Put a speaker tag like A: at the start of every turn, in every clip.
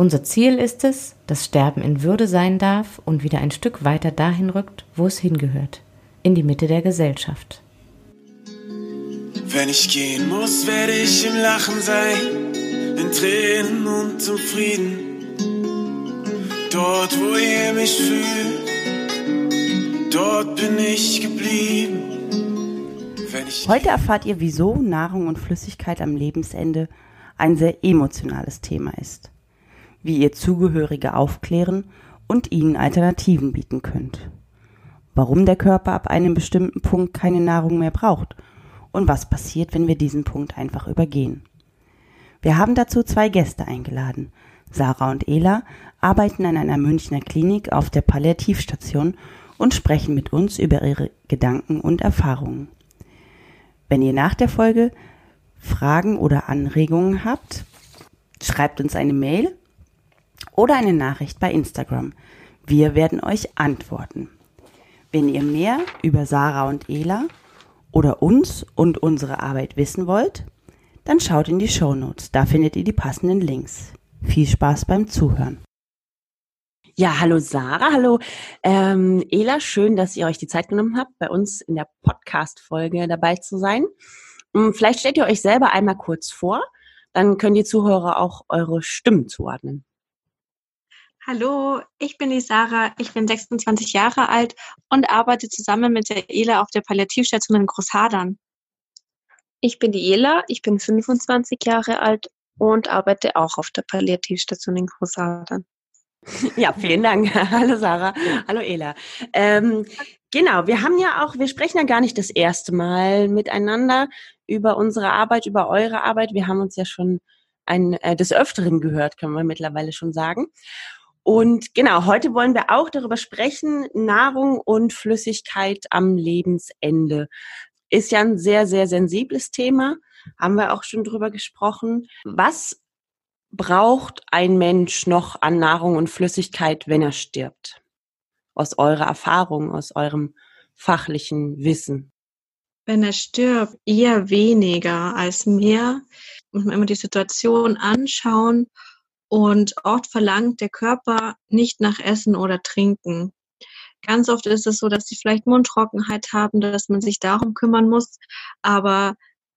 A: Unser Ziel ist es, dass Sterben in Würde sein darf und wieder ein Stück weiter dahin rückt, wo es hingehört, in die Mitte der Gesellschaft.
B: Wenn ich gehen muss, werde ich im Lachen sein, in Tränen und zum Frieden. Dort, wo ihr mich fühlt, dort bin ich geblieben.
A: Heute erfahrt ihr, wieso Nahrung und Flüssigkeit am Lebensende ein sehr emotionales Thema ist, wie ihr Zugehörige aufklären und ihnen Alternativen bieten könnt, warum der Körper ab einem bestimmten Punkt keine Nahrung mehr braucht und was passiert, wenn wir diesen Punkt einfach übergehen. Wir haben dazu zwei Gäste eingeladen. Sarah und Ela arbeiten an einer Münchner Klinik auf der Palliativstation und sprechen mit uns über ihre Gedanken und Erfahrungen. Wenn ihr nach der Folge Fragen oder Anregungen habt, schreibt uns eine Mail oder eine Nachricht bei Instagram. Wir werden euch antworten. Wenn ihr mehr über Sarah und Ela oder uns und unsere Arbeit wissen wollt, dann schaut in die Show Notes. Da findet ihr die passenden Links. Viel Spaß beim Zuhören. Ja, hallo Sarah, hallo ähm, Ela, schön, dass ihr euch die Zeit genommen habt, bei uns in der Podcast-Folge dabei zu sein. Hm, vielleicht stellt ihr euch selber einmal kurz vor, dann können die Zuhörer auch eure Stimmen zuordnen.
C: Hallo, ich bin die Sarah, ich bin 26 Jahre alt und arbeite zusammen mit der Ela auf der Palliativstation in Großhadern.
D: Ich bin die Ela, ich bin 25 Jahre alt und arbeite auch auf der Palliativstation in Großhadern.
A: Ja, vielen Dank. Hallo Sarah. Hallo Ela. Ähm, genau, wir haben ja auch, wir sprechen ja gar nicht das erste Mal miteinander über unsere Arbeit, über eure Arbeit. Wir haben uns ja schon ein, äh, des Öfteren gehört, können wir mittlerweile schon sagen. Und genau, heute wollen wir auch darüber sprechen, Nahrung und Flüssigkeit am Lebensende. Ist ja ein sehr, sehr sensibles Thema, haben wir auch schon drüber gesprochen. Was braucht ein Mensch noch an Nahrung und Flüssigkeit, wenn er stirbt? Aus eurer Erfahrung, aus eurem fachlichen Wissen.
C: Wenn er stirbt, eher weniger als mehr. Muss man immer die Situation anschauen und oft verlangt der Körper nicht nach Essen oder Trinken. Ganz oft ist es so, dass sie vielleicht Mundtrockenheit haben, dass man sich darum kümmern muss. Aber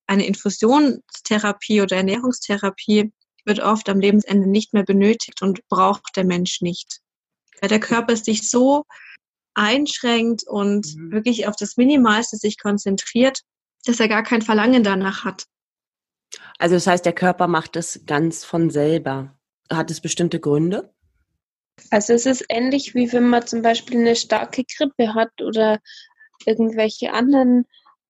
C: eine Infusionstherapie oder Ernährungstherapie wird oft am Lebensende nicht mehr benötigt und braucht der Mensch nicht. Weil der Körper sich so einschränkt und mhm. wirklich auf das Minimalste sich konzentriert, dass er gar kein Verlangen danach hat.
A: Also das heißt, der Körper macht es ganz von selber. Hat es bestimmte Gründe?
D: Also es ist ähnlich wie wenn man zum Beispiel eine starke Grippe hat oder irgendwelche anderen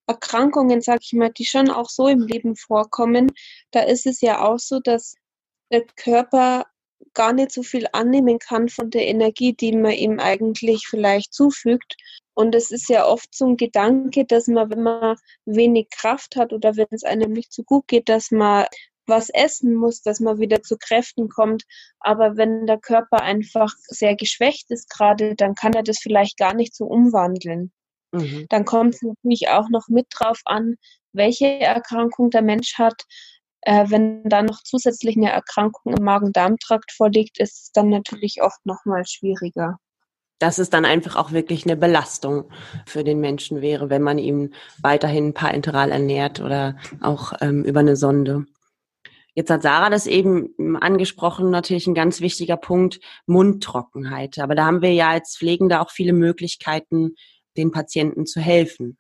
D: Erkrankungen, sag ich mal, die schon auch so im Leben vorkommen. Da ist es ja auch so, dass der Körper gar nicht so viel annehmen kann von der Energie, die man ihm eigentlich vielleicht zufügt. Und es ist ja oft so ein Gedanke, dass man, wenn man wenig Kraft hat oder wenn es einem nicht so gut geht, dass man was essen muss, dass man wieder zu Kräften kommt. Aber wenn der Körper einfach sehr geschwächt ist gerade, dann kann er das vielleicht gar nicht so umwandeln. Mhm. Dann kommt es natürlich auch noch mit drauf an, welche Erkrankung der Mensch hat. Äh, wenn da noch zusätzlich eine Erkrankung im Magen-Darm-Trakt vorliegt, ist es dann natürlich oft noch mal schwieriger
A: dass es dann einfach auch wirklich eine Belastung für den Menschen wäre, wenn man ihn weiterhin parenteral ernährt oder auch ähm, über eine Sonde. Jetzt hat Sarah das eben angesprochen, natürlich ein ganz wichtiger Punkt, Mundtrockenheit. Aber da haben wir ja als Pflegende auch viele Möglichkeiten, den Patienten zu helfen.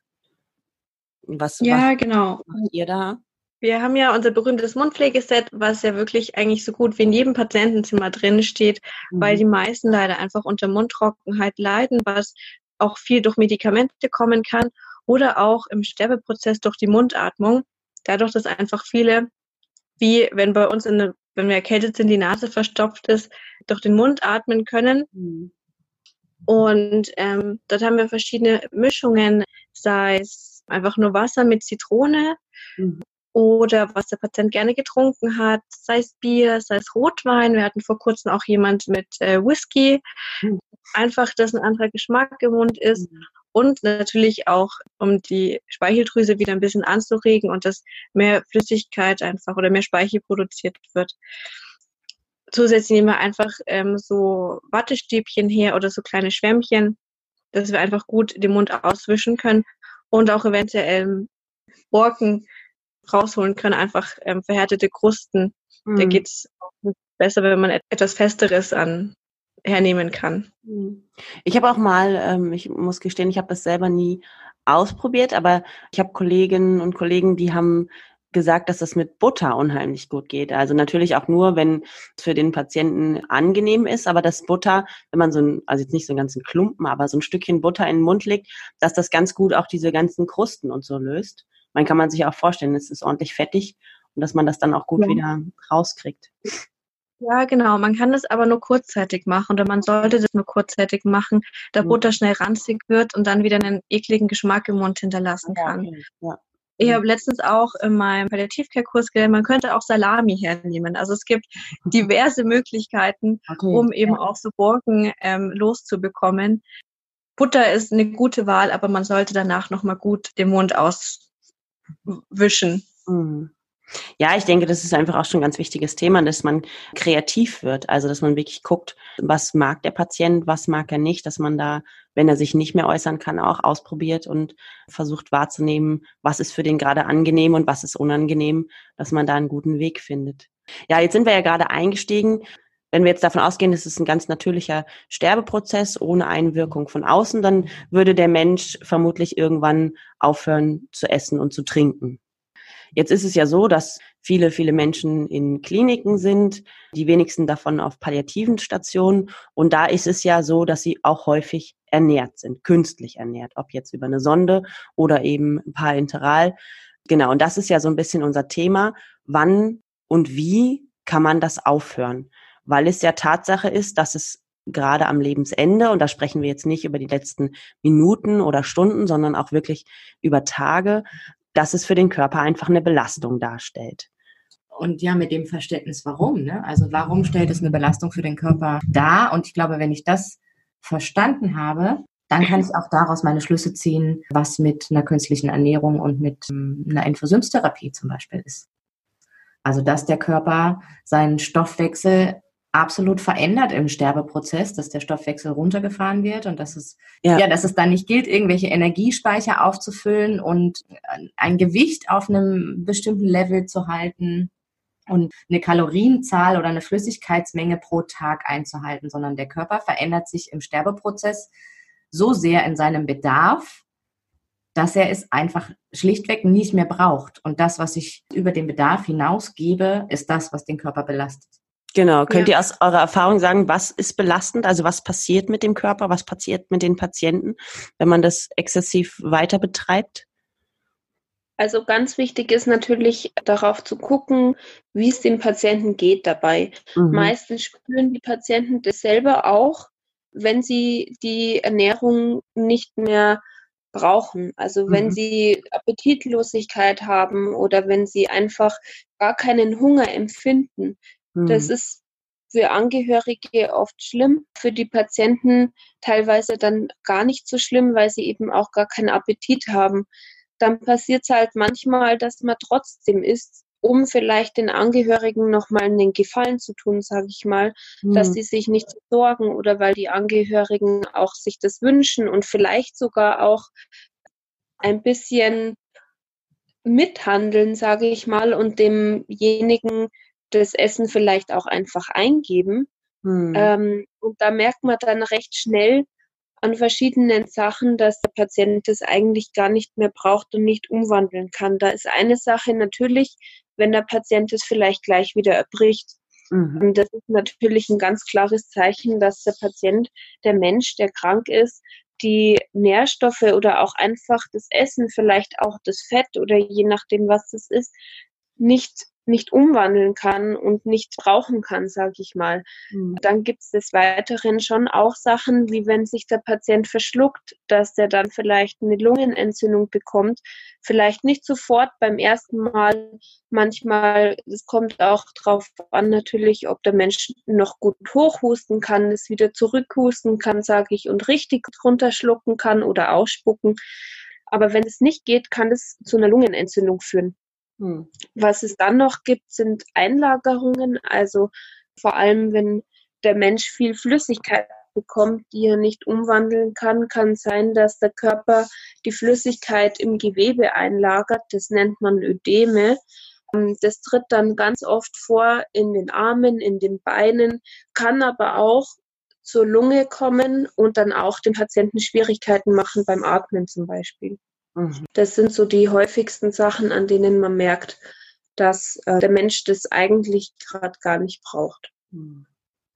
C: Was, ja, was genau.
A: macht ihr da?
C: Wir haben ja unser berühmtes Mundpflegeset, was ja wirklich eigentlich so gut wie in jedem Patientenzimmer drin steht, mhm. weil die meisten leider einfach unter Mundtrockenheit leiden, was auch viel durch Medikamente kommen kann oder auch im Sterbeprozess durch die Mundatmung. Dadurch, dass einfach viele wie wenn bei uns, eine, wenn wir erkältet sind, die Nase verstopft ist, durch den Mund atmen können. Mhm. Und ähm, dort haben wir verschiedene Mischungen, sei es einfach nur Wasser mit Zitrone mhm. oder was der Patient gerne getrunken hat, sei es Bier, sei es Rotwein. Wir hatten vor kurzem auch jemand mit äh, Whisky. Mhm. Einfach, dass ein anderer Geschmack im Mund ist. Mhm. Und natürlich auch, um die Speicheldrüse wieder ein bisschen anzuregen und dass mehr Flüssigkeit einfach oder mehr Speichel produziert wird zusätzlich nehmen wir einfach ähm, so Wattestäbchen her oder so kleine Schwämmchen, dass wir einfach gut den Mund auswischen können und auch eventuell Borken rausholen können, einfach ähm, verhärtete Krusten. Mhm. Da geht's besser, wenn man etwas Festeres an hernehmen kann.
A: Mhm. Ich habe auch mal, ähm, ich muss gestehen, ich habe das selber nie ausprobiert, aber ich habe Kolleginnen und Kollegen, die haben gesagt, dass das mit Butter unheimlich gut geht. Also natürlich auch nur, wenn es für den Patienten angenehm ist, aber das Butter, wenn man so ein, also jetzt nicht so einen ganzen Klumpen, aber so ein Stückchen Butter in den Mund legt, dass das ganz gut auch diese ganzen Krusten und so löst. Man kann man sich auch vorstellen, es ist ordentlich fettig und dass man das dann auch gut ja. wieder rauskriegt.
C: Ja, genau. Man kann das aber nur kurzzeitig machen oder man sollte das nur kurzzeitig machen, da mhm. Butter schnell ranzig wird und dann wieder einen ekligen Geschmack im Mund hinterlassen kann. Ja, ja. Ich mhm. habe letztens auch in meinem Palliativcare-Kurs gelernt, man könnte auch Salami hernehmen. Also es gibt diverse Möglichkeiten, okay. um eben auch so Borken ähm, loszubekommen. Butter ist eine gute Wahl, aber man sollte danach nochmal gut den Mund auswischen.
A: Mhm. Ja, ich denke, das ist einfach auch schon ein ganz wichtiges Thema, dass man kreativ wird. Also, dass man wirklich guckt, was mag der Patient, was mag er nicht, dass man da, wenn er sich nicht mehr äußern kann, auch ausprobiert und versucht wahrzunehmen, was ist für den gerade angenehm und was ist unangenehm, dass man da einen guten Weg findet. Ja, jetzt sind wir ja gerade eingestiegen. Wenn wir jetzt davon ausgehen, es ist ein ganz natürlicher Sterbeprozess ohne Einwirkung von außen, dann würde der Mensch vermutlich irgendwann aufhören zu essen und zu trinken. Jetzt ist es ja so, dass viele, viele Menschen in Kliniken sind, die wenigsten davon auf palliativen Stationen. Und da ist es ja so, dass sie auch häufig ernährt sind, künstlich ernährt, ob jetzt über eine Sonde oder eben parenteral. Genau, und das ist ja so ein bisschen unser Thema. Wann und wie kann man das aufhören? Weil es ja Tatsache ist, dass es gerade am Lebensende, und da sprechen wir jetzt nicht über die letzten Minuten oder Stunden, sondern auch wirklich über Tage, dass es für den Körper einfach eine Belastung darstellt.
E: Und ja, mit dem Verständnis, warum. Ne? Also warum stellt es eine Belastung für den Körper dar? Und ich glaube, wenn ich das verstanden habe, dann kann ich auch daraus meine Schlüsse ziehen, was mit einer künstlichen Ernährung und mit ähm, einer Infusionstherapie zum Beispiel ist. Also dass der Körper seinen Stoffwechsel absolut verändert im Sterbeprozess, dass der Stoffwechsel runtergefahren wird und dass es ja. ja, dass es dann nicht gilt, irgendwelche Energiespeicher aufzufüllen und ein Gewicht auf einem bestimmten Level zu halten und eine Kalorienzahl oder eine Flüssigkeitsmenge pro Tag einzuhalten, sondern der Körper verändert sich im Sterbeprozess so sehr in seinem Bedarf, dass er es einfach schlichtweg nicht mehr braucht. Und das, was ich über den Bedarf hinausgebe, ist das, was den Körper belastet.
A: Genau. Könnt ja. ihr aus eurer Erfahrung sagen, was ist belastend? Also was passiert mit dem Körper? Was passiert mit den Patienten, wenn man das exzessiv weiter betreibt?
D: Also ganz wichtig ist natürlich darauf zu gucken, wie es dem Patienten geht dabei. Mhm. Meistens spüren die Patienten das selber auch, wenn sie die Ernährung nicht mehr brauchen. Also wenn mhm. sie Appetitlosigkeit haben oder wenn sie einfach gar keinen Hunger empfinden, das mhm. ist für Angehörige oft schlimm, für die Patienten teilweise dann gar nicht so schlimm, weil sie eben auch gar keinen Appetit haben. Dann passiert es halt manchmal, dass man trotzdem isst, um vielleicht den Angehörigen nochmal einen Gefallen zu tun, sage ich mal, mhm. dass sie sich nicht sorgen oder weil die Angehörigen auch sich das wünschen und vielleicht sogar auch ein bisschen mithandeln, sage ich mal, und demjenigen das Essen vielleicht auch einfach eingeben. Hm. Ähm, und da merkt man dann recht schnell an verschiedenen Sachen, dass der Patient das eigentlich gar nicht mehr braucht und nicht umwandeln kann. Da ist eine Sache natürlich, wenn der Patient es vielleicht gleich wieder erbricht. Mhm. Und das ist natürlich ein ganz klares Zeichen, dass der Patient, der Mensch, der krank ist, die Nährstoffe oder auch einfach das Essen, vielleicht auch das Fett oder je nachdem, was das ist, nicht nicht umwandeln kann und nicht brauchen kann, sage ich mal. Mhm. Dann gibt es des Weiteren schon auch Sachen, wie wenn sich der Patient verschluckt, dass der dann vielleicht eine Lungenentzündung bekommt. Vielleicht nicht sofort beim ersten Mal. Manchmal, es kommt auch darauf an natürlich, ob der Mensch noch gut hochhusten kann, es wieder zurückhusten kann, sage ich, und richtig runterschlucken kann oder ausspucken. Aber wenn es nicht geht, kann es zu einer Lungenentzündung führen. Hm. Was es dann noch gibt, sind Einlagerungen, also vor allem wenn der Mensch viel Flüssigkeit bekommt, die er nicht umwandeln kann, kann sein, dass der Körper die Flüssigkeit im Gewebe einlagert. Das nennt man Ödeme. Ähm, das tritt dann ganz oft vor in den Armen, in den Beinen, kann aber auch zur Lunge kommen und dann auch dem Patienten Schwierigkeiten machen beim Atmen zum Beispiel. Mhm. Das sind so die häufigsten Sachen, an denen man merkt, dass äh, der Mensch das eigentlich gerade gar nicht braucht.
A: Mhm.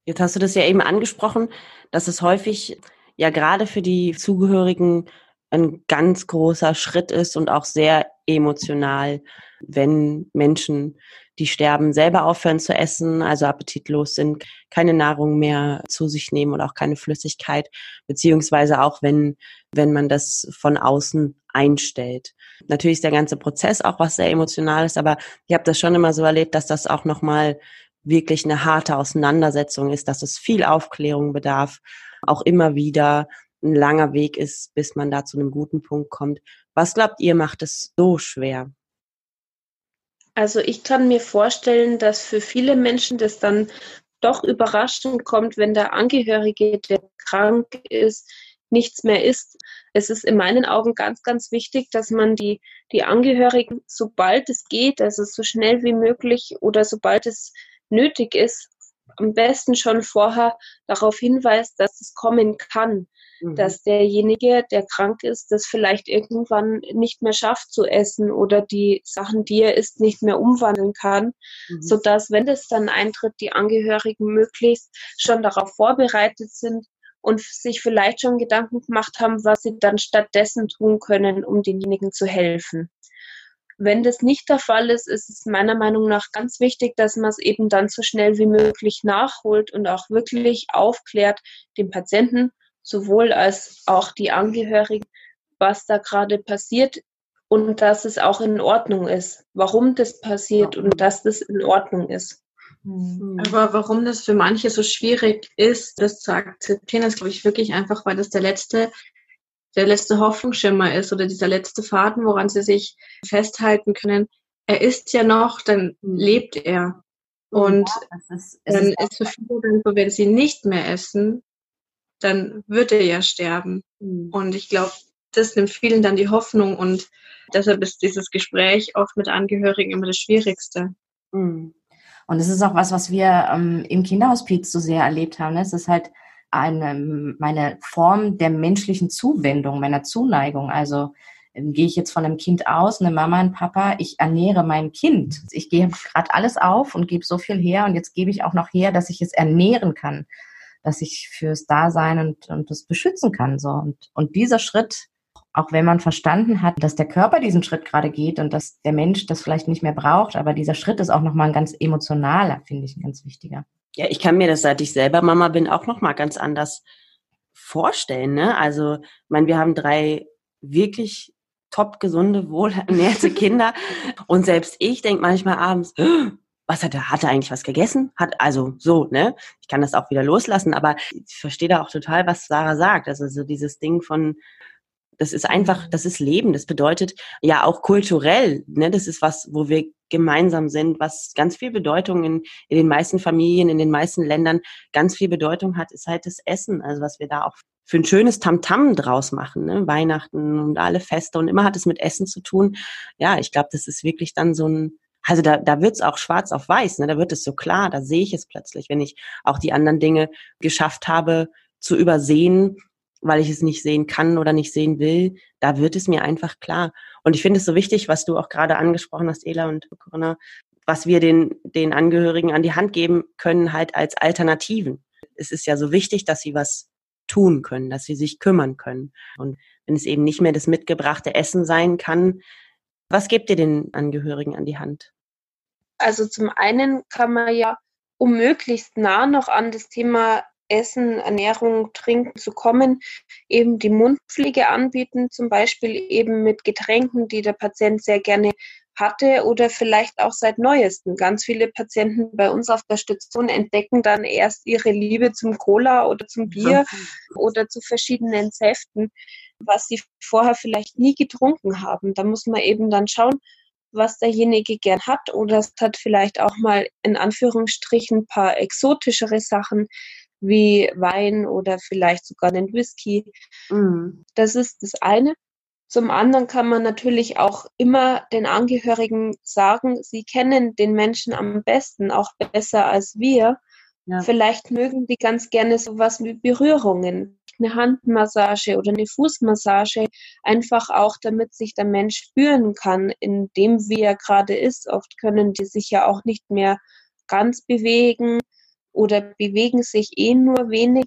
A: Jetzt hast du das ja eben angesprochen, dass es häufig ja gerade für die Zugehörigen ein ganz großer Schritt ist und auch sehr emotional, wenn Menschen, die sterben, selber aufhören zu essen, also appetitlos sind, keine Nahrung mehr zu sich nehmen und auch keine Flüssigkeit, beziehungsweise auch wenn, wenn man das von außen einstellt. Natürlich ist der ganze Prozess auch was sehr emotional ist, aber ich habe das schon immer so erlebt, dass das auch nochmal wirklich eine harte Auseinandersetzung ist, dass es viel Aufklärung bedarf, auch immer wieder ein langer Weg ist, bis man da zu einem guten Punkt kommt. Was glaubt ihr, macht es so schwer?
D: Also ich kann mir vorstellen, dass für viele Menschen das dann doch überraschend kommt, wenn der Angehörige, der krank ist, nichts mehr isst. Es ist in meinen Augen ganz, ganz wichtig, dass man die, die Angehörigen, sobald es geht, also so schnell wie möglich oder sobald es nötig ist, am besten schon vorher darauf hinweist, dass es kommen kann, mhm. dass derjenige, der krank ist, das vielleicht irgendwann nicht mehr schafft zu essen oder die Sachen, die er isst, nicht mehr umwandeln kann, mhm. so dass, wenn das dann eintritt, die Angehörigen möglichst schon darauf vorbereitet sind und sich vielleicht schon Gedanken gemacht haben, was sie dann stattdessen tun können, um denjenigen zu helfen. Wenn das nicht der Fall ist, ist es meiner Meinung nach ganz wichtig, dass man es eben dann so schnell wie möglich nachholt und auch wirklich aufklärt, den Patienten sowohl als auch die Angehörigen, was da gerade passiert und dass es auch in Ordnung ist, warum das passiert und dass das in Ordnung ist.
C: Mhm. Aber warum das für manche so schwierig ist, das zu akzeptieren, ist, glaube ich, wirklich einfach, weil das der letzte, der letzte Hoffnungsschimmer ist oder dieser letzte Faden, woran sie sich festhalten können. Er ist ja noch, dann mhm. lebt er. Und ja, ist, dann ist, ist für viele dann so, wenn sie nicht mehr essen, dann wird er ja sterben. Mhm. Und ich glaube, das nimmt vielen dann die Hoffnung und deshalb ist dieses Gespräch oft mit Angehörigen immer das Schwierigste.
E: Mhm. Und es ist auch was, was wir ähm, im Kinderhospiz so sehr erlebt haben. Ne? Es ist halt eine, meine Form der menschlichen Zuwendung, meiner Zuneigung. Also ähm, gehe ich jetzt von einem Kind aus, eine Mama, ein Papa, ich ernähre mein Kind. Ich gehe gerade alles auf und gebe so viel her und jetzt gebe ich auch noch her, dass ich es ernähren kann, dass ich fürs Dasein und, und das beschützen kann. So. Und, und dieser Schritt, auch wenn man verstanden hat, dass der Körper diesen Schritt gerade geht und dass der Mensch das vielleicht nicht mehr braucht, aber dieser Schritt ist auch nochmal ein ganz emotionaler, finde ich, ein ganz wichtiger.
A: Ja, ich kann mir das, seit ich selber Mama bin, auch nochmal ganz anders vorstellen. Ne? Also, ich meine, wir haben drei wirklich top gesunde, wohlernährte Kinder und selbst ich denke manchmal abends, was hat er, hat er eigentlich was gegessen? Hat, also so, ne? Ich kann das auch wieder loslassen, aber ich verstehe da auch total, was Sarah sagt. Also so dieses Ding von, das ist einfach, das ist Leben. Das bedeutet ja auch kulturell, ne, das ist was, wo wir gemeinsam sind, was ganz viel Bedeutung in, in den meisten Familien, in den meisten Ländern ganz viel Bedeutung hat, ist halt das Essen. Also was wir da auch für ein schönes Tamtam -Tam draus machen, ne? Weihnachten und alle Feste und immer hat es mit Essen zu tun. Ja, ich glaube, das ist wirklich dann so ein, also da, da wird's auch schwarz auf weiß, ne? da wird es so klar, da sehe ich es plötzlich, wenn ich auch die anderen Dinge geschafft habe zu übersehen weil ich es nicht sehen kann oder nicht sehen will, da wird es mir einfach klar. Und ich finde es so wichtig, was du auch gerade angesprochen hast, Ela und Corinna, was wir den, den Angehörigen an die Hand geben können, halt als Alternativen. Es ist ja so wichtig, dass sie was tun können, dass sie sich kümmern können. Und wenn es eben nicht mehr das mitgebrachte Essen sein kann, was gebt ihr den Angehörigen an die Hand?
D: Also zum einen kann man ja, um möglichst nah noch an das Thema Essen, Ernährung, Trinken zu kommen, eben die Mundpflege anbieten, zum Beispiel eben mit Getränken, die der Patient sehr gerne hatte oder vielleicht auch seit neuestem. Ganz viele Patienten bei uns auf der Station entdecken dann erst ihre Liebe zum Cola oder zum Bier oder zu verschiedenen Säften, was sie vorher vielleicht nie getrunken haben. Da muss man eben dann schauen, was derjenige gern hat oder es hat vielleicht auch mal in Anführungsstrichen ein paar exotischere Sachen wie Wein oder vielleicht sogar den Whisky. Mhm. Das ist das eine. Zum anderen kann man natürlich auch immer den Angehörigen sagen, sie kennen den Menschen am besten, auch besser als wir. Ja. Vielleicht mögen die ganz gerne sowas wie Berührungen, eine Handmassage oder eine Fußmassage, einfach auch, damit sich der Mensch spüren kann, in dem, wie er gerade ist. Oft können die sich ja auch nicht mehr ganz bewegen oder bewegen sich eh nur wenig.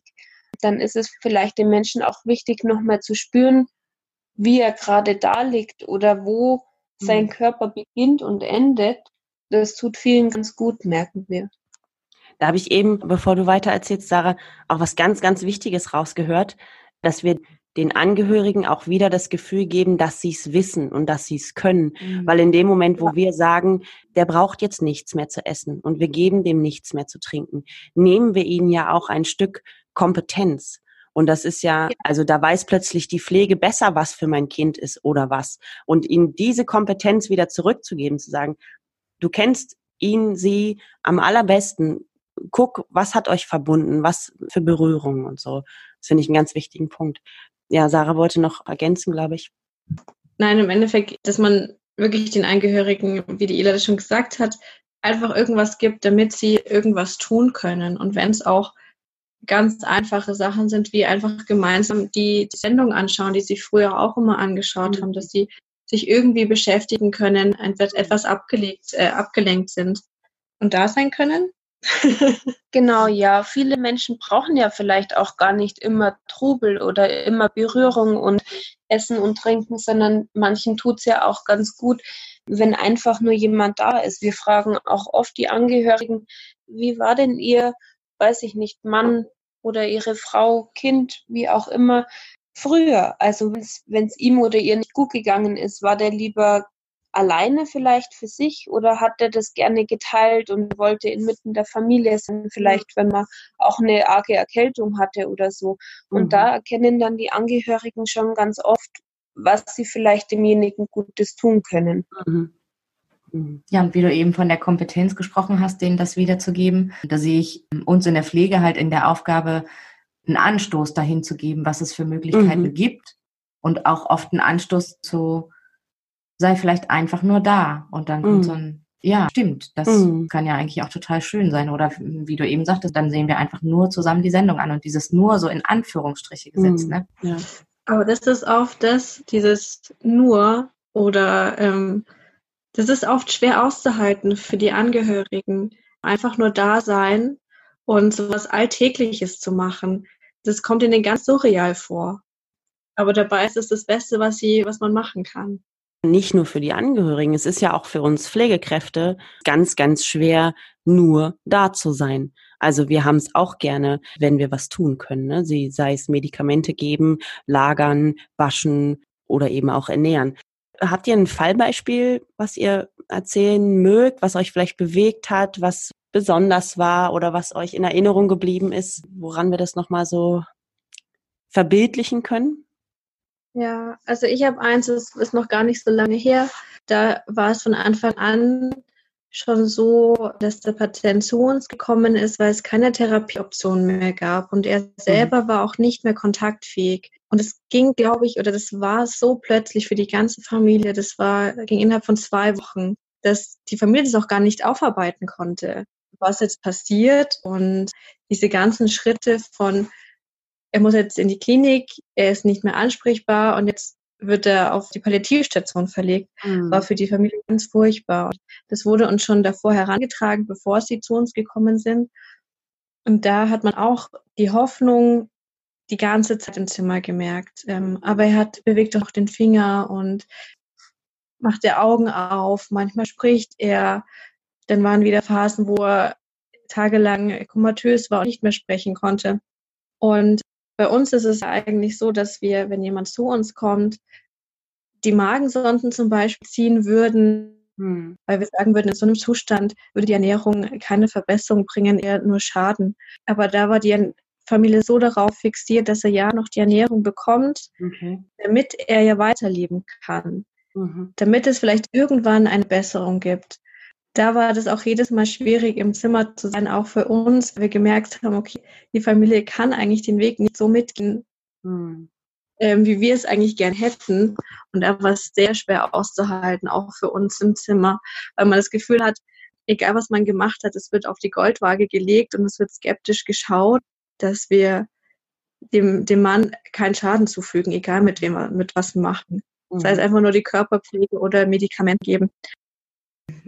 D: Dann ist es vielleicht den Menschen auch wichtig, nochmal zu spüren, wie er gerade da liegt oder wo sein mhm. Körper beginnt und endet, das tut vielen ganz gut, merken wir.
A: Da habe ich eben, bevor du weiter erzählst, Sarah, auch was ganz, ganz Wichtiges rausgehört, dass wir den Angehörigen auch wieder das Gefühl geben, dass sie es wissen und dass sie es können. Mhm. Weil in dem Moment, wo wir sagen, der braucht jetzt nichts mehr zu essen und wir geben dem nichts mehr zu trinken, nehmen wir ihnen ja auch ein Stück Kompetenz. Und das ist ja, also da weiß plötzlich die Pflege besser, was für mein Kind ist oder was. Und ihm diese Kompetenz wieder zurückzugeben, zu sagen, du kennst ihn, sie am allerbesten. Guck, was hat euch verbunden, was für Berührungen und so. Das finde ich einen ganz wichtigen Punkt. Ja, Sarah wollte noch ergänzen, glaube ich.
C: Nein, im Endeffekt, dass man wirklich den Angehörigen, wie die Ela das schon gesagt hat, einfach irgendwas gibt, damit sie irgendwas tun können. Und wenn es auch ganz einfache Sachen sind, wie einfach gemeinsam die, die Sendung anschauen, die sie früher auch immer angeschaut mhm. haben, dass sie sich irgendwie beschäftigen können, etwas abgelegt, äh, abgelenkt sind und da sein können.
D: Genau, ja. Viele Menschen brauchen ja vielleicht auch gar nicht immer Trubel oder immer Berührung und Essen und Trinken, sondern manchen tut es ja auch ganz gut, wenn einfach nur jemand da ist. Wir fragen auch oft die Angehörigen, wie war denn ihr weiß ich nicht, Mann oder ihre Frau, Kind, wie auch immer, früher. Also wenn es ihm oder ihr nicht gut gegangen ist, war der lieber alleine vielleicht für sich oder hat er das gerne geteilt und wollte inmitten der Familie sein, vielleicht wenn man auch eine arge Erkältung hatte oder so. Und mhm. da erkennen dann die Angehörigen schon ganz oft, was sie vielleicht demjenigen Gutes tun können. Mhm.
E: Mhm. Ja, und wie du eben von der Kompetenz gesprochen hast, denen das wiederzugeben, da sehe ich uns in der Pflege halt in der Aufgabe, einen Anstoß dahin zu geben, was es für Möglichkeiten mhm. gibt und auch oft einen Anstoß zu, sei vielleicht einfach nur da und dann kommt mhm. so ein, ja, stimmt, das mhm. kann ja eigentlich auch total schön sein oder wie du eben sagtest, dann sehen wir einfach nur zusammen die Sendung an und dieses nur so in Anführungsstriche gesetzt, mhm. ne?
C: Ja. Aber das ist oft das, dieses nur oder ähm, das ist oft schwer auszuhalten für die Angehörigen. Einfach nur da sein und so was Alltägliches zu machen. Das kommt ihnen ganz surreal vor. Aber dabei ist es das Beste, was sie, was man machen kann.
A: Nicht nur für die Angehörigen, es ist ja auch für uns Pflegekräfte ganz, ganz schwer, nur da zu sein. Also wir haben es auch gerne, wenn wir was tun können. Ne? Sie, sei es Medikamente geben, lagern, waschen oder eben auch ernähren. Habt ihr ein Fallbeispiel, was ihr erzählen mögt, was euch vielleicht bewegt hat, was besonders war oder was euch in Erinnerung geblieben ist, woran wir das nochmal so verbildlichen können?
C: Ja, also ich habe eins, das ist noch gar nicht so lange her. Da war es von Anfang an schon so, dass der Patient zu uns gekommen ist, weil es keine Therapieoptionen mehr gab und er mhm. selber war auch nicht mehr kontaktfähig. Und es ging, glaube ich, oder das war so plötzlich für die ganze Familie, das war, ging innerhalb von zwei Wochen, dass die Familie das auch gar nicht aufarbeiten konnte, was jetzt passiert und diese ganzen Schritte von, er muss jetzt in die Klinik, er ist nicht mehr ansprechbar und jetzt wird er auf die Palliativstation verlegt, mhm. war für die Familie ganz furchtbar. Das wurde uns schon davor herangetragen, bevor sie zu uns gekommen sind. Und da hat man auch die Hoffnung die ganze Zeit im Zimmer gemerkt. Ähm, aber er hat bewegt auch den Finger und macht der Augen auf. Manchmal spricht er. Dann waren wieder Phasen, wo er tagelang komatös war und nicht mehr sprechen konnte. Und bei uns ist es eigentlich so, dass wir, wenn jemand zu uns kommt, die Magensonden zum Beispiel ziehen würden, hm. weil wir sagen würden, in so einem Zustand würde die Ernährung keine Verbesserung bringen, eher nur Schaden. Aber da war die Familie so darauf fixiert, dass er ja noch die Ernährung bekommt, okay. damit er ja weiterleben kann. Mhm. Damit es vielleicht irgendwann eine Besserung gibt. Da war das auch jedes Mal schwierig, im Zimmer zu sein, auch für uns, weil wir gemerkt haben, okay, die Familie kann eigentlich den Weg nicht so mitgehen, mhm ähm, wie wir es eigentlich gern hätten. Und da war es sehr schwer auszuhalten, auch für uns im Zimmer, weil man das Gefühl hat, egal was man gemacht hat, es wird auf die Goldwaage gelegt und es wird skeptisch geschaut, dass wir dem, dem Mann keinen Schaden zufügen, egal mit wem mit was wir machen. Mhm. Sei es einfach nur die Körperpflege oder Medikament geben.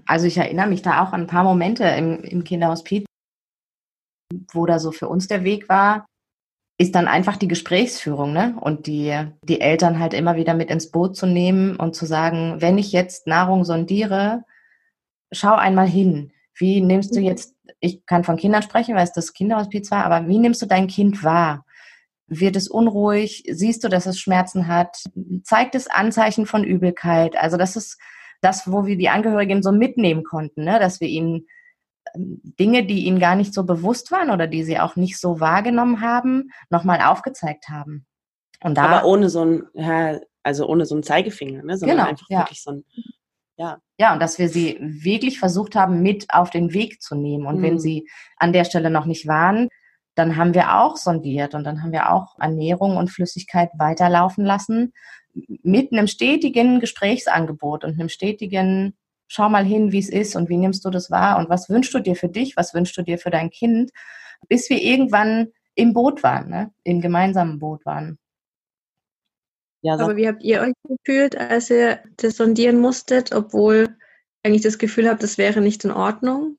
E: Also ich erinnere mich da auch an ein paar Momente im, im Kinderhospiz, wo da so für uns der Weg war, ist dann einfach die Gesprächsführung, ne? Und die, die Eltern halt immer wieder mit ins Boot zu nehmen und zu sagen, wenn ich jetzt Nahrung sondiere, schau einmal hin. Wie nimmst du mhm. jetzt, ich kann von Kindern sprechen, weil es das Kinderhospiz war, aber wie nimmst du dein Kind wahr? Wird es unruhig? Siehst du, dass es Schmerzen hat? Zeigt es Anzeichen von Übelkeit? Also das ist das, wo wir die Angehörigen so mitnehmen konnten, ne? dass wir ihnen Dinge, die ihnen gar nicht so bewusst waren oder die sie auch nicht so wahrgenommen haben, nochmal aufgezeigt haben.
A: Und da, Aber ohne so ein, ja, also ohne so ein Zeigefinger, ne? sondern
E: genau,
A: einfach
E: ja.
A: wirklich so ein,
E: ja. Ja, und dass wir sie wirklich versucht haben, mit auf den Weg zu nehmen. Und mhm. wenn sie an der Stelle noch nicht waren, dann haben wir auch sondiert und dann haben wir auch Ernährung und Flüssigkeit weiterlaufen lassen mit einem stetigen Gesprächsangebot und einem stetigen schau mal hin, wie es ist und wie nimmst du das wahr und was wünschst du dir für dich, was wünschst du dir für dein Kind, bis wir irgendwann im Boot waren, ne? im gemeinsamen Boot waren.
C: Ja, so. Aber wie habt ihr euch gefühlt, als ihr das sondieren musstet, obwohl eigentlich das Gefühl habt, das wäre nicht in Ordnung?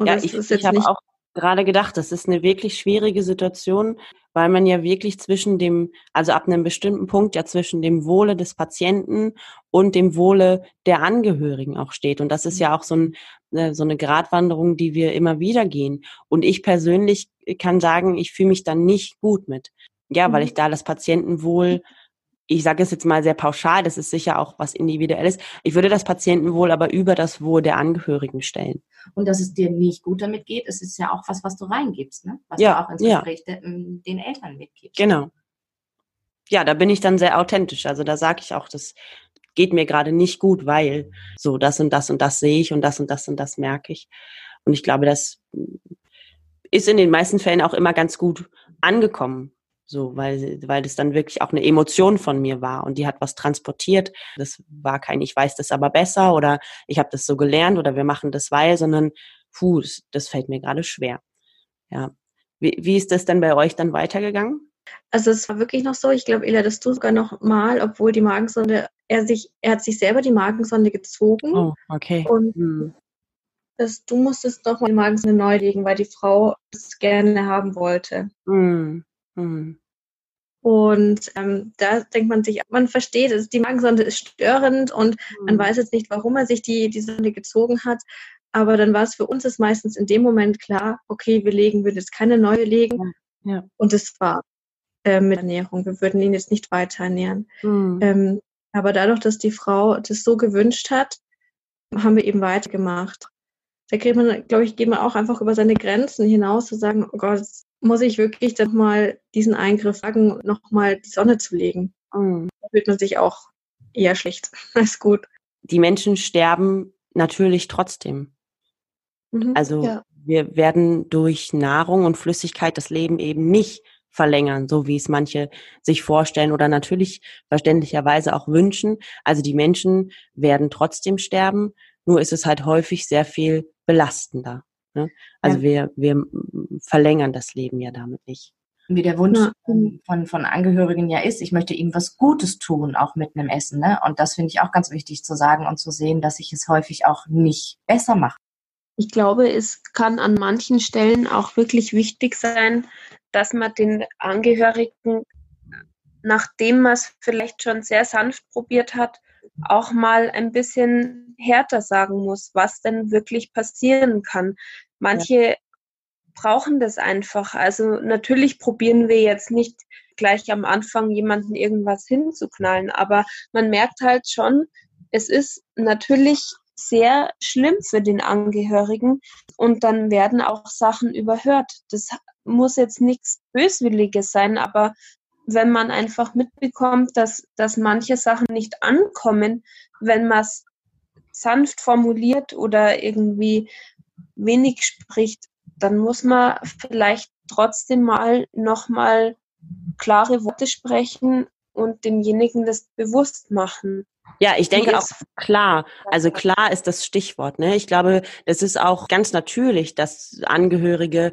A: Oder ja, ich, ich habe auch gerade gedacht, das ist eine wirklich schwierige Situation, weil man ja wirklich zwischen dem, also ab einem bestimmten Punkt ja zwischen dem Wohle des Patienten und dem Wohle der Angehörigen auch steht. Und das ist ja auch so, ein, äh, so eine Gratwanderung, die wir immer wieder gehen. Und ich persönlich kann sagen, ich fühle mich dann nicht gut mit. Ja, weil mhm. ich da das Patientenwohl ich sage es jetzt mal sehr pauschal, das ist sicher auch was Individuelles. Ich würde das Patientenwohl aber über das Wohl der Angehörigen stellen.
E: Und dass es dir nicht gut damit geht, es ist ja auch was, was du reingibst, ne? was ja, du auch ins Gespräch ja. den, den Eltern mitgibst.
A: Genau. Ja, da bin ich dann sehr authentisch. Also da sage ich auch, das geht mir gerade nicht gut, weil so das und das und das sehe ich und das und das und das merke ich. Und ich glaube, das ist in den meisten Fällen auch immer ganz gut angekommen. So, weil, weil das dann wirklich auch eine Emotion von mir war und die hat was transportiert. Das war kein, ich weiß das aber besser oder ich habe das so gelernt oder wir machen das weil, sondern, puh, das, das fällt mir gerade schwer. Ja. Wie, wie ist das denn bei euch dann weitergegangen?
C: Also es war wirklich noch so, ich glaube, Ela, dass du sogar noch mal, obwohl die Magensonde, er sich, er hat sich selber die Magensonde gezogen.
A: Oh, okay.
C: Und hm. das, du musstest noch mal die Magensonde neu legen, weil die Frau es gerne haben wollte. Hm. Hm. Und ähm, da denkt man sich, man versteht es, die Magensonde ist störend und mhm. man weiß jetzt nicht, warum er sich die, die Sonde gezogen hat. Aber dann war es für uns ist meistens in dem Moment klar, okay, wir legen, würden jetzt keine neue legen. Ja. Und es war äh, mit Ernährung. Wir würden ihn jetzt nicht weiter ernähren. Mhm. Ähm, aber dadurch, dass die Frau das so gewünscht hat, haben wir eben weitergemacht. Da kriegt man, glaube ich, geht man auch einfach über seine Grenzen hinaus zu sagen, oh Gott, muss ich wirklich dann mal diesen Eingriff wagen, nochmal die Sonne zu legen. Mhm. Da fühlt man sich auch eher schlecht als gut.
A: Die Menschen sterben natürlich trotzdem. Mhm, also ja. wir werden durch Nahrung und Flüssigkeit das Leben eben nicht verlängern, so wie es manche sich vorstellen oder natürlich verständlicherweise auch wünschen. Also die Menschen werden trotzdem sterben, nur ist es halt häufig sehr viel belastender. Ne? Also ja. wir, wir verlängern das Leben ja damit nicht.
E: Wie der Wunsch ja. von, von Angehörigen ja ist, ich möchte ihm was Gutes tun, auch mit einem Essen. Ne? Und das finde ich auch ganz wichtig zu sagen und zu sehen, dass ich es häufig auch nicht besser mache.
D: Ich glaube, es kann an manchen Stellen auch wirklich wichtig sein, dass man den Angehörigen, nachdem man es vielleicht schon sehr sanft probiert hat, auch mal ein bisschen härter sagen muss, was denn wirklich passieren kann. Manche ja. brauchen das einfach. Also natürlich probieren wir jetzt nicht gleich am Anfang jemanden irgendwas hinzuknallen, aber man merkt halt schon, es ist natürlich sehr schlimm für den Angehörigen und dann werden auch Sachen überhört. Das muss jetzt nichts Böswilliges sein, aber wenn man einfach mitbekommt, dass, dass manche Sachen nicht ankommen, wenn man es sanft formuliert oder irgendwie wenig spricht, dann muss man vielleicht trotzdem mal nochmal klare Worte sprechen und demjenigen das bewusst machen.
F: Ja, ich denke auch klar. Also klar ist das Stichwort. Ne? Ich glaube, es ist auch ganz natürlich, dass Angehörige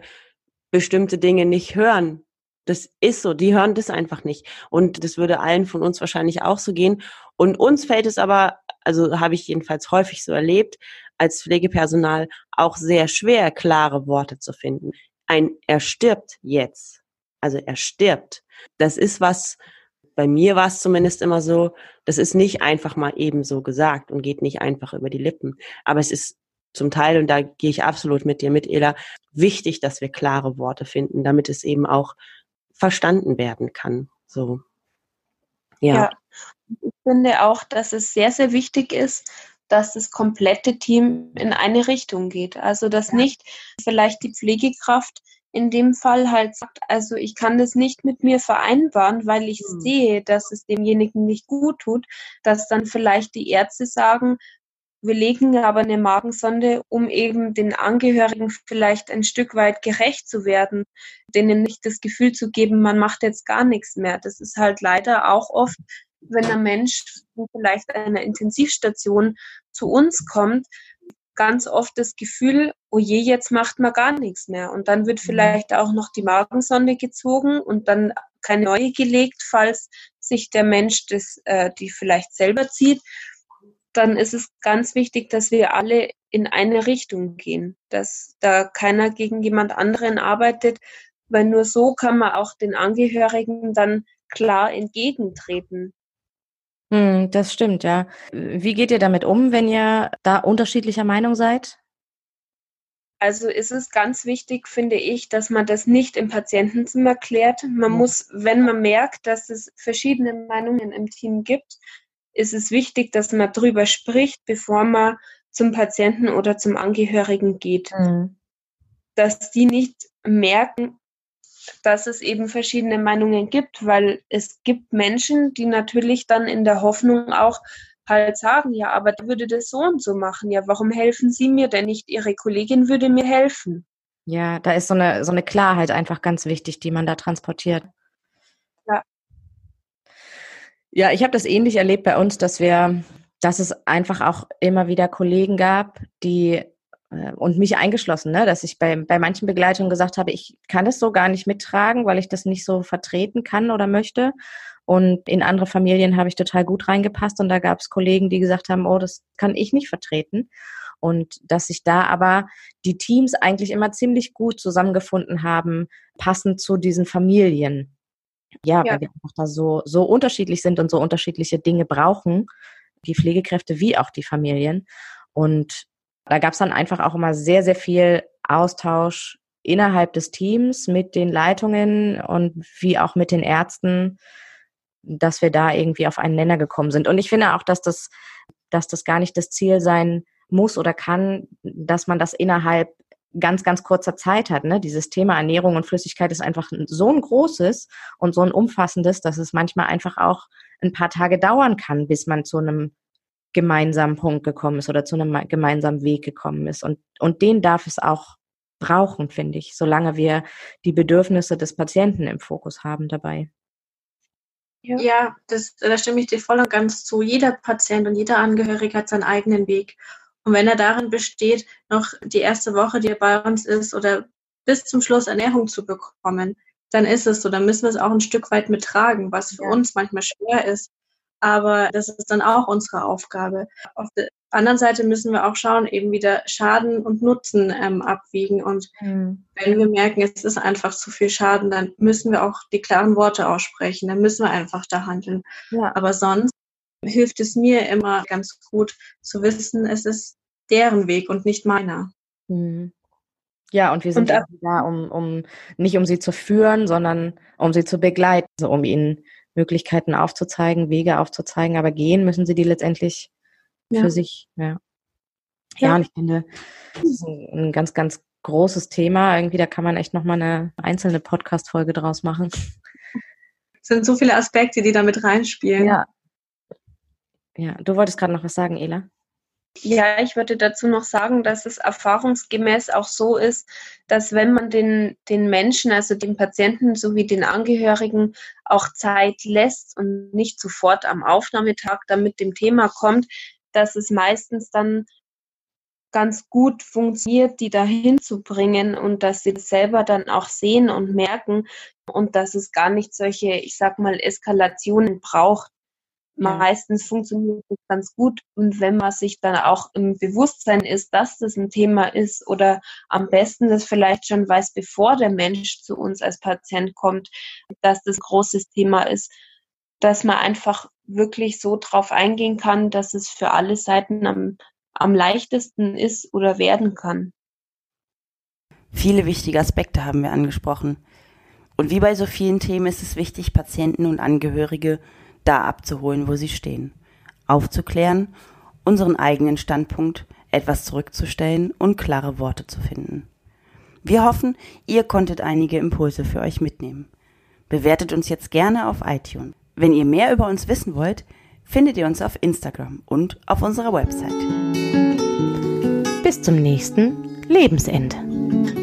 F: bestimmte Dinge nicht hören. Das ist so, die hören das einfach nicht. Und das würde allen von uns wahrscheinlich auch so gehen. Und uns fällt es aber, also habe ich jedenfalls häufig so erlebt, als Pflegepersonal auch sehr schwer, klare Worte zu finden. Ein er stirbt jetzt. Also er stirbt. Das ist was, bei mir war es zumindest immer so, das ist nicht einfach mal ebenso gesagt und geht nicht einfach über die Lippen. Aber es ist zum Teil, und da gehe ich absolut mit dir mit, Ela, wichtig, dass wir klare Worte finden, damit es eben auch verstanden werden kann. So.
D: Ja. ja. Ich finde auch, dass es sehr, sehr wichtig ist, dass das komplette Team in eine Richtung geht. Also, dass nicht vielleicht die Pflegekraft in dem Fall halt sagt, also ich kann das nicht mit mir vereinbaren, weil ich mhm. sehe, dass es demjenigen nicht gut tut, dass dann vielleicht die Ärzte sagen, wir legen aber eine Magensonde, um eben den Angehörigen vielleicht ein Stück weit gerecht zu werden, denen nicht das Gefühl zu geben, man macht jetzt gar nichts mehr. Das ist halt leider auch oft, wenn ein Mensch vielleicht einer Intensivstation zu uns kommt, ganz oft das Gefühl, oh je, jetzt macht man gar nichts mehr. Und dann wird mhm. vielleicht auch noch die Magensonde gezogen und dann keine neue gelegt, falls sich der Mensch das, äh, die vielleicht selber zieht. Dann ist es ganz wichtig, dass wir alle in eine Richtung gehen, dass da keiner gegen jemand anderen arbeitet, weil nur so kann man auch den Angehörigen dann klar entgegentreten.
E: Hm, das stimmt, ja. Wie geht ihr damit um, wenn ihr da unterschiedlicher Meinung seid?
D: Also ist es ganz wichtig, finde ich, dass man das nicht im Patientenzimmer klärt. Man muss, wenn man merkt, dass es verschiedene Meinungen im Team gibt, ist es wichtig, dass man drüber spricht, bevor man zum Patienten oder zum Angehörigen geht. Mhm. Dass die nicht merken, dass es eben verschiedene Meinungen gibt, weil es gibt Menschen, die natürlich dann in der Hoffnung auch halt sagen, ja, aber da würde das so und so machen. Ja, warum helfen Sie mir denn nicht? Ihre Kollegin würde mir helfen.
E: Ja, da ist so eine, so eine Klarheit einfach ganz wichtig, die man da transportiert. Ja. Ich habe das ähnlich erlebt bei uns, dass wir, dass es einfach auch immer wieder Kollegen gab, die äh, und mich eingeschlossen, ne, dass ich bei, bei manchen Begleitungen gesagt habe, ich kann es so gar nicht mittragen, weil ich das nicht so vertreten kann oder möchte. Und in andere Familien habe ich total gut reingepasst und da gab es Kollegen, die gesagt haben, oh, das kann ich nicht vertreten. Und dass sich da aber die Teams eigentlich immer ziemlich gut zusammengefunden haben, passend zu diesen Familien. Ja, ja. weil wir einfach da so, so unterschiedlich sind und so unterschiedliche Dinge brauchen, die Pflegekräfte wie auch die Familien. Und da gab es dann einfach auch immer sehr, sehr viel Austausch innerhalb des Teams mit den Leitungen und wie auch mit den Ärzten, dass wir da irgendwie auf einen Nenner gekommen sind. Und ich finde auch, dass das, dass das gar nicht das Ziel sein muss oder kann, dass man das innerhalb ganz, ganz kurzer Zeit hat. Ne? Dieses Thema Ernährung und Flüssigkeit ist einfach so ein großes und so ein umfassendes, dass es manchmal einfach auch ein paar Tage dauern kann, bis man zu einem gemeinsamen Punkt gekommen ist oder zu einem gemeinsamen Weg gekommen ist. Und, und den darf es auch brauchen, finde ich, solange wir die Bedürfnisse des Patienten im Fokus haben dabei.
C: Ja, ja das, da stimme ich dir voll und ganz zu. Jeder Patient und jeder Angehörige hat seinen eigenen Weg. Und wenn er darin besteht, noch die erste Woche, die er bei uns ist, oder bis zum Schluss Ernährung zu bekommen, dann ist es so. Dann müssen wir es auch ein Stück weit mittragen, was für ja. uns manchmal schwer ist aber das ist dann auch unsere Aufgabe. Auf der anderen Seite müssen wir auch schauen, eben wieder Schaden und Nutzen ähm, abwiegen. Und mhm. wenn wir merken, es ist einfach zu viel Schaden, dann müssen wir auch die klaren Worte aussprechen. Dann müssen wir einfach da handeln. Ja. Aber sonst hilft es mir immer ganz gut zu wissen, es ist deren Weg und nicht meiner. Mhm.
E: Ja, und wir sind und, da, um, um nicht um sie zu führen, sondern um sie zu begleiten, also um ihnen Möglichkeiten aufzuzeigen, Wege aufzuzeigen, aber gehen müssen sie die letztendlich ja. für sich. Ja. ja. Ja, und ich finde, das ist ein, ein ganz, ganz großes Thema. Irgendwie, da kann man echt nochmal eine einzelne Podcast-Folge draus machen.
C: Es sind so viele Aspekte, die da mit reinspielen.
E: Ja. Ja, du wolltest gerade noch was sagen, Ela?
D: Ja, ich würde dazu noch sagen, dass es erfahrungsgemäß auch so ist, dass wenn man den, den Menschen, also den Patienten sowie den Angehörigen auch Zeit lässt und nicht sofort am Aufnahmetag dann mit dem Thema kommt, dass es meistens dann ganz gut funktioniert, die dahin zu bringen und dass sie das selber dann auch sehen und merken und dass es gar nicht solche, ich sag mal, Eskalationen braucht. Ja. Meistens funktioniert das ganz gut und wenn man sich dann auch im Bewusstsein ist, dass das ein Thema ist oder am besten das vielleicht schon weiß, bevor der Mensch zu uns als Patient kommt, dass das ein großes Thema ist, dass man einfach wirklich so drauf eingehen kann, dass es für alle Seiten am, am leichtesten ist oder werden kann.
G: Viele wichtige Aspekte haben wir angesprochen. Und wie bei so vielen Themen ist es wichtig, Patienten und Angehörige da abzuholen, wo sie stehen, aufzuklären, unseren eigenen Standpunkt etwas zurückzustellen und klare Worte zu finden. Wir hoffen, ihr konntet einige Impulse für euch mitnehmen. Bewertet uns jetzt gerne auf iTunes. Wenn ihr mehr über uns wissen wollt, findet ihr uns auf Instagram und auf unserer Website.
E: Bis zum nächsten Lebensende.